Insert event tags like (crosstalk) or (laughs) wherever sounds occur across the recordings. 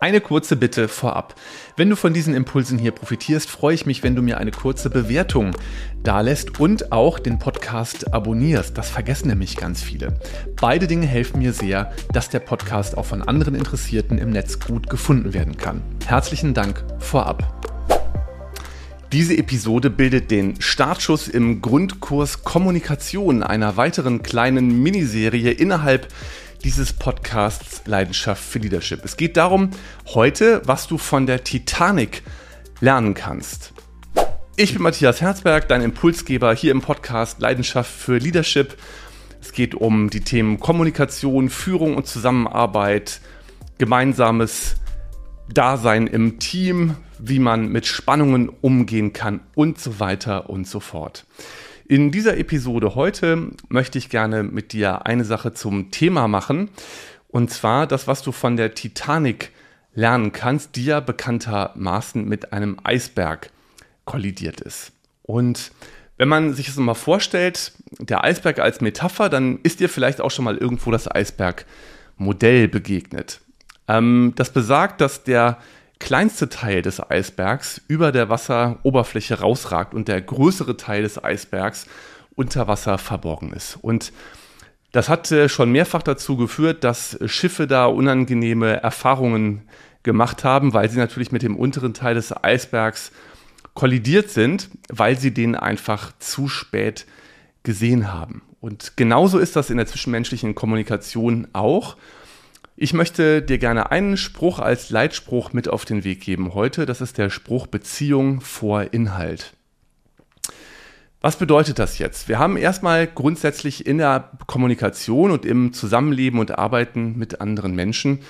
Eine kurze Bitte vorab. Wenn du von diesen Impulsen hier profitierst, freue ich mich, wenn du mir eine kurze Bewertung dalässt und auch den Podcast abonnierst. Das vergessen nämlich ganz viele. Beide Dinge helfen mir sehr, dass der Podcast auch von anderen Interessierten im Netz gut gefunden werden kann. Herzlichen Dank vorab. Diese Episode bildet den Startschuss im Grundkurs Kommunikation einer weiteren kleinen Miniserie innerhalb dieses Podcasts Leidenschaft für Leadership. Es geht darum, heute, was du von der Titanic lernen kannst. Ich bin Matthias Herzberg, dein Impulsgeber hier im Podcast Leidenschaft für Leadership. Es geht um die Themen Kommunikation, Führung und Zusammenarbeit, gemeinsames Dasein im Team, wie man mit Spannungen umgehen kann und so weiter und so fort. In dieser Episode heute möchte ich gerne mit dir eine Sache zum Thema machen. Und zwar das, was du von der Titanic lernen kannst, die ja bekanntermaßen mit einem Eisberg kollidiert ist. Und wenn man sich das mal vorstellt, der Eisberg als Metapher, dann ist dir vielleicht auch schon mal irgendwo das Eisbergmodell begegnet. Ähm, das besagt, dass der kleinste Teil des Eisbergs über der Wasseroberfläche rausragt und der größere Teil des Eisbergs unter Wasser verborgen ist. Und das hat äh, schon mehrfach dazu geführt, dass Schiffe da unangenehme Erfahrungen gemacht haben, weil sie natürlich mit dem unteren Teil des Eisbergs kollidiert sind, weil sie den einfach zu spät gesehen haben. Und genauso ist das in der zwischenmenschlichen Kommunikation auch. Ich möchte dir gerne einen Spruch als Leitspruch mit auf den Weg geben heute. Das ist der Spruch Beziehung vor Inhalt. Was bedeutet das jetzt? Wir haben erstmal grundsätzlich in der Kommunikation und im Zusammenleben und Arbeiten mit anderen Menschen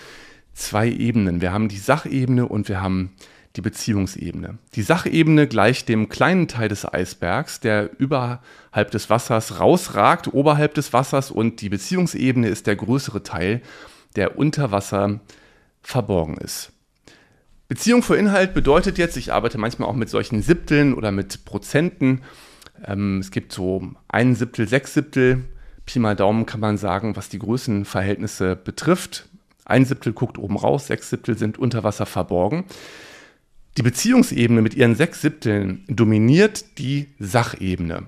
zwei Ebenen. Wir haben die Sachebene und wir haben die Beziehungsebene. Die Sachebene gleicht dem kleinen Teil des Eisbergs, der überhalb des Wassers rausragt, oberhalb des Wassers und die Beziehungsebene ist der größere Teil, der unter Wasser verborgen ist. Beziehung für Inhalt bedeutet jetzt, ich arbeite manchmal auch mit solchen Siebteln oder mit Prozenten. Ähm, es gibt so ein Siebtel, sechs Siebtel. Pi mal Daumen kann man sagen, was die Größenverhältnisse betrifft. Ein Siebtel guckt oben raus, sechs Siebtel sind unter Wasser verborgen. Die Beziehungsebene mit ihren sechs Siebteln dominiert die Sachebene.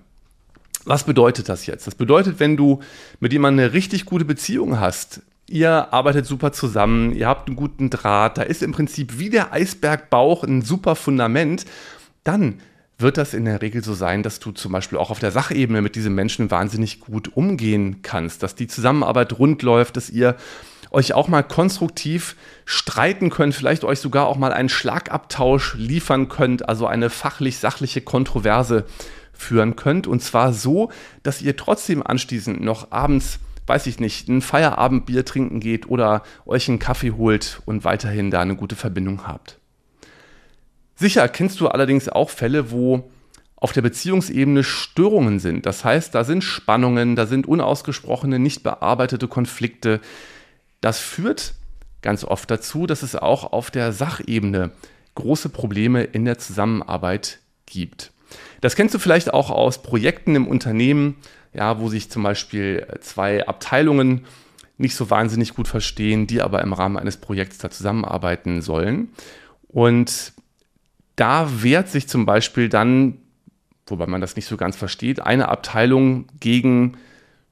Was bedeutet das jetzt? Das bedeutet, wenn du mit jemandem eine richtig gute Beziehung hast, Ihr arbeitet super zusammen, ihr habt einen guten Draht, da ist im Prinzip wie der Eisbergbauch ein super Fundament. Dann wird das in der Regel so sein, dass du zum Beispiel auch auf der Sachebene mit diesem Menschen wahnsinnig gut umgehen kannst, dass die Zusammenarbeit rund läuft, dass ihr euch auch mal konstruktiv streiten könnt, vielleicht euch sogar auch mal einen Schlagabtausch liefern könnt, also eine fachlich-sachliche Kontroverse führen könnt. Und zwar so, dass ihr trotzdem anschließend noch abends weiß ich nicht, ein Feierabendbier trinken geht oder euch einen Kaffee holt und weiterhin da eine gute Verbindung habt. Sicher kennst du allerdings auch Fälle, wo auf der Beziehungsebene Störungen sind. Das heißt, da sind Spannungen, da sind unausgesprochene, nicht bearbeitete Konflikte. Das führt ganz oft dazu, dass es auch auf der Sachebene große Probleme in der Zusammenarbeit gibt. Das kennst du vielleicht auch aus Projekten im Unternehmen, ja, wo sich zum Beispiel äh, zwei Abteilungen nicht so wahnsinnig gut verstehen, die aber im Rahmen eines Projekts da zusammenarbeiten sollen. Und da wehrt sich zum Beispiel dann, wobei man das nicht so ganz versteht, eine Abteilung gegen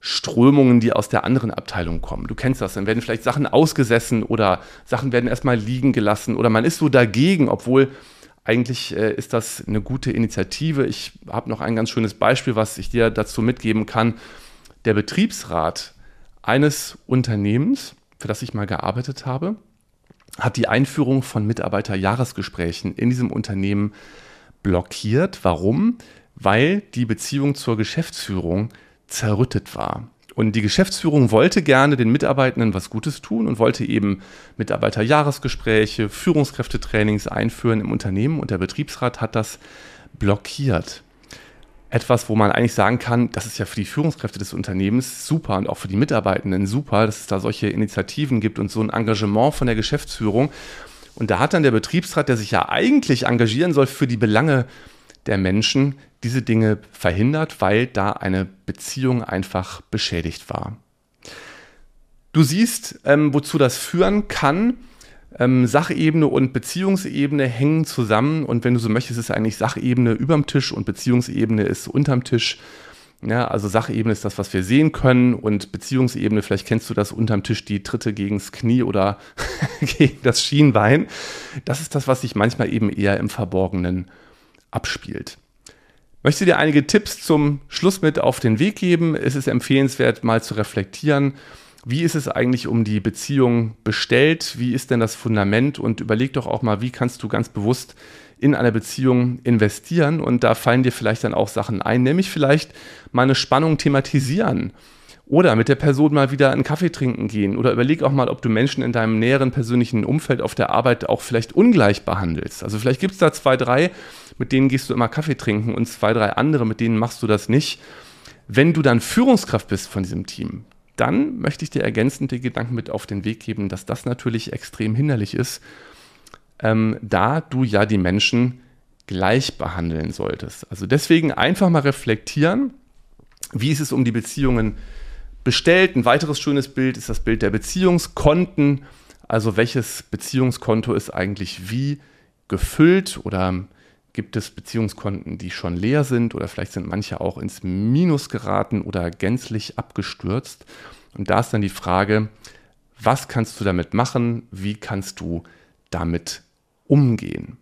Strömungen, die aus der anderen Abteilung kommen. Du kennst das, dann werden vielleicht Sachen ausgesessen oder Sachen werden erstmal liegen gelassen oder man ist so dagegen, obwohl eigentlich äh, ist das eine gute Initiative. Ich habe noch ein ganz schönes Beispiel, was ich dir dazu mitgeben kann. Der Betriebsrat eines Unternehmens, für das ich mal gearbeitet habe, hat die Einführung von Mitarbeiterjahresgesprächen in diesem Unternehmen blockiert. Warum? Weil die Beziehung zur Geschäftsführung zerrüttet war. Und die Geschäftsführung wollte gerne den Mitarbeitenden was Gutes tun und wollte eben Mitarbeiterjahresgespräche, Führungskräftetrainings einführen im Unternehmen und der Betriebsrat hat das blockiert. Etwas, wo man eigentlich sagen kann, das ist ja für die Führungskräfte des Unternehmens super und auch für die Mitarbeitenden super, dass es da solche Initiativen gibt und so ein Engagement von der Geschäftsführung. Und da hat dann der Betriebsrat, der sich ja eigentlich engagieren soll für die Belange der Menschen diese Dinge verhindert, weil da eine Beziehung einfach beschädigt war. Du siehst, ähm, wozu das führen kann. Ähm, Sachebene und Beziehungsebene hängen zusammen und wenn du so möchtest, ist eigentlich Sachebene überm Tisch und Beziehungsebene ist unterm Tisch. Ja, also Sachebene ist das, was wir sehen können und Beziehungsebene, vielleicht kennst du das unterm Tisch, die Tritte gegens Knie oder (laughs) gegen das Schienbein. Das ist das, was sich manchmal eben eher im Verborgenen abspielt. Möchte dir einige Tipps zum Schluss mit auf den Weg geben. Es ist empfehlenswert, mal zu reflektieren. Wie ist es eigentlich um die Beziehung bestellt? Wie ist denn das Fundament? Und überleg doch auch mal, wie kannst du ganz bewusst in eine Beziehung investieren und da fallen dir vielleicht dann auch Sachen ein, nämlich vielleicht mal eine Spannung thematisieren oder mit der Person mal wieder einen Kaffee trinken gehen oder überleg auch mal, ob du Menschen in deinem näheren persönlichen Umfeld auf der Arbeit auch vielleicht ungleich behandelst. Also vielleicht gibt es da zwei, drei, mit denen gehst du immer Kaffee trinken und zwei, drei andere, mit denen machst du das nicht. Wenn du dann Führungskraft bist von diesem Team, dann möchte ich dir ergänzend die Gedanken mit auf den Weg geben, dass das natürlich extrem hinderlich ist ähm, da du ja die Menschen gleich behandeln solltest. Also deswegen einfach mal reflektieren, wie ist es um die Beziehungen bestellt. Ein weiteres schönes Bild ist das Bild der Beziehungskonten. Also welches Beziehungskonto ist eigentlich wie gefüllt oder gibt es Beziehungskonten, die schon leer sind oder vielleicht sind manche auch ins Minus geraten oder gänzlich abgestürzt. Und da ist dann die Frage, was kannst du damit machen? Wie kannst du damit umgehen.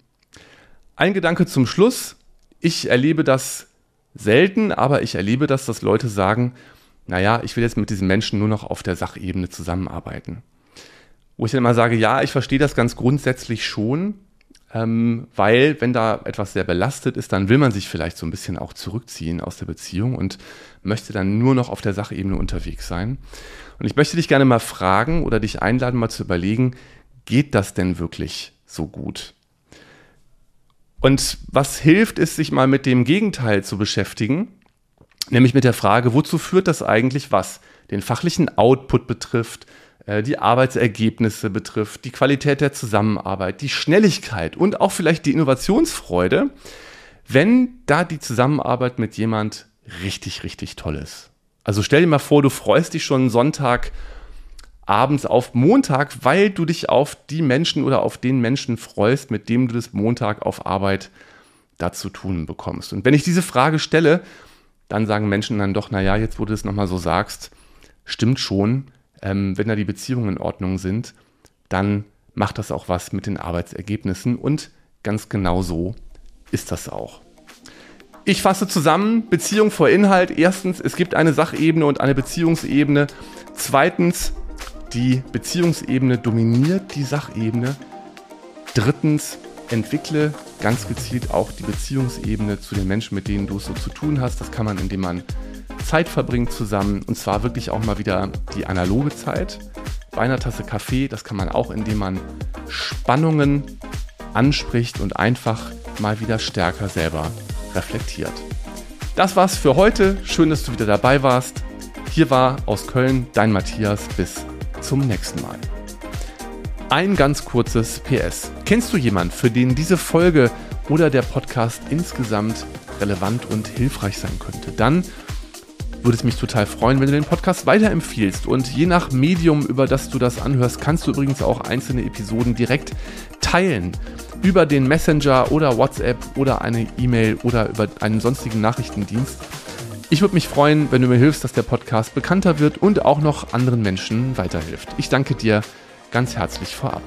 Ein Gedanke zum Schluss. Ich erlebe das selten, aber ich erlebe das, dass Leute sagen, naja, ich will jetzt mit diesen Menschen nur noch auf der Sachebene zusammenarbeiten. Wo ich dann immer sage, ja, ich verstehe das ganz grundsätzlich schon, ähm, weil wenn da etwas sehr belastet ist, dann will man sich vielleicht so ein bisschen auch zurückziehen aus der Beziehung und möchte dann nur noch auf der Sachebene unterwegs sein. Und ich möchte dich gerne mal fragen oder dich einladen, mal zu überlegen, geht das denn wirklich so gut. Und was hilft, ist, sich mal mit dem Gegenteil zu beschäftigen, nämlich mit der Frage, wozu führt das eigentlich was? Den fachlichen Output betrifft, äh, die Arbeitsergebnisse betrifft, die Qualität der Zusammenarbeit, die Schnelligkeit und auch vielleicht die Innovationsfreude, wenn da die Zusammenarbeit mit jemand richtig, richtig toll ist. Also stell dir mal vor, du freust dich schon Sonntag abends auf Montag, weil du dich auf die Menschen oder auf den Menschen freust, mit dem du das Montag auf Arbeit dazu tun bekommst. Und wenn ich diese Frage stelle, dann sagen Menschen dann doch, naja, jetzt wo du es nochmal so sagst, stimmt schon, ähm, wenn da die Beziehungen in Ordnung sind, dann macht das auch was mit den Arbeitsergebnissen und ganz genau so ist das auch. Ich fasse zusammen, Beziehung vor Inhalt. Erstens, es gibt eine Sachebene und eine Beziehungsebene. Zweitens, die Beziehungsebene dominiert die Sachebene. Drittens, entwickle ganz gezielt auch die Beziehungsebene zu den Menschen, mit denen du es so zu tun hast. Das kann man, indem man Zeit verbringt zusammen und zwar wirklich auch mal wieder die analoge Zeit. Bei einer Tasse Kaffee, das kann man auch, indem man Spannungen anspricht und einfach mal wieder stärker selber reflektiert. Das war's für heute. Schön, dass du wieder dabei warst. Hier war aus Köln dein Matthias. Bis zum nächsten Mal. Ein ganz kurzes PS. Kennst du jemanden, für den diese Folge oder der Podcast insgesamt relevant und hilfreich sein könnte? Dann würde es mich total freuen, wenn du den Podcast weiterempfiehlst. Und je nach Medium, über das du das anhörst, kannst du übrigens auch einzelne Episoden direkt teilen. Über den Messenger oder WhatsApp oder eine E-Mail oder über einen sonstigen Nachrichtendienst. Ich würde mich freuen, wenn du mir hilfst, dass der Podcast bekannter wird und auch noch anderen Menschen weiterhilft. Ich danke dir ganz herzlich vorab.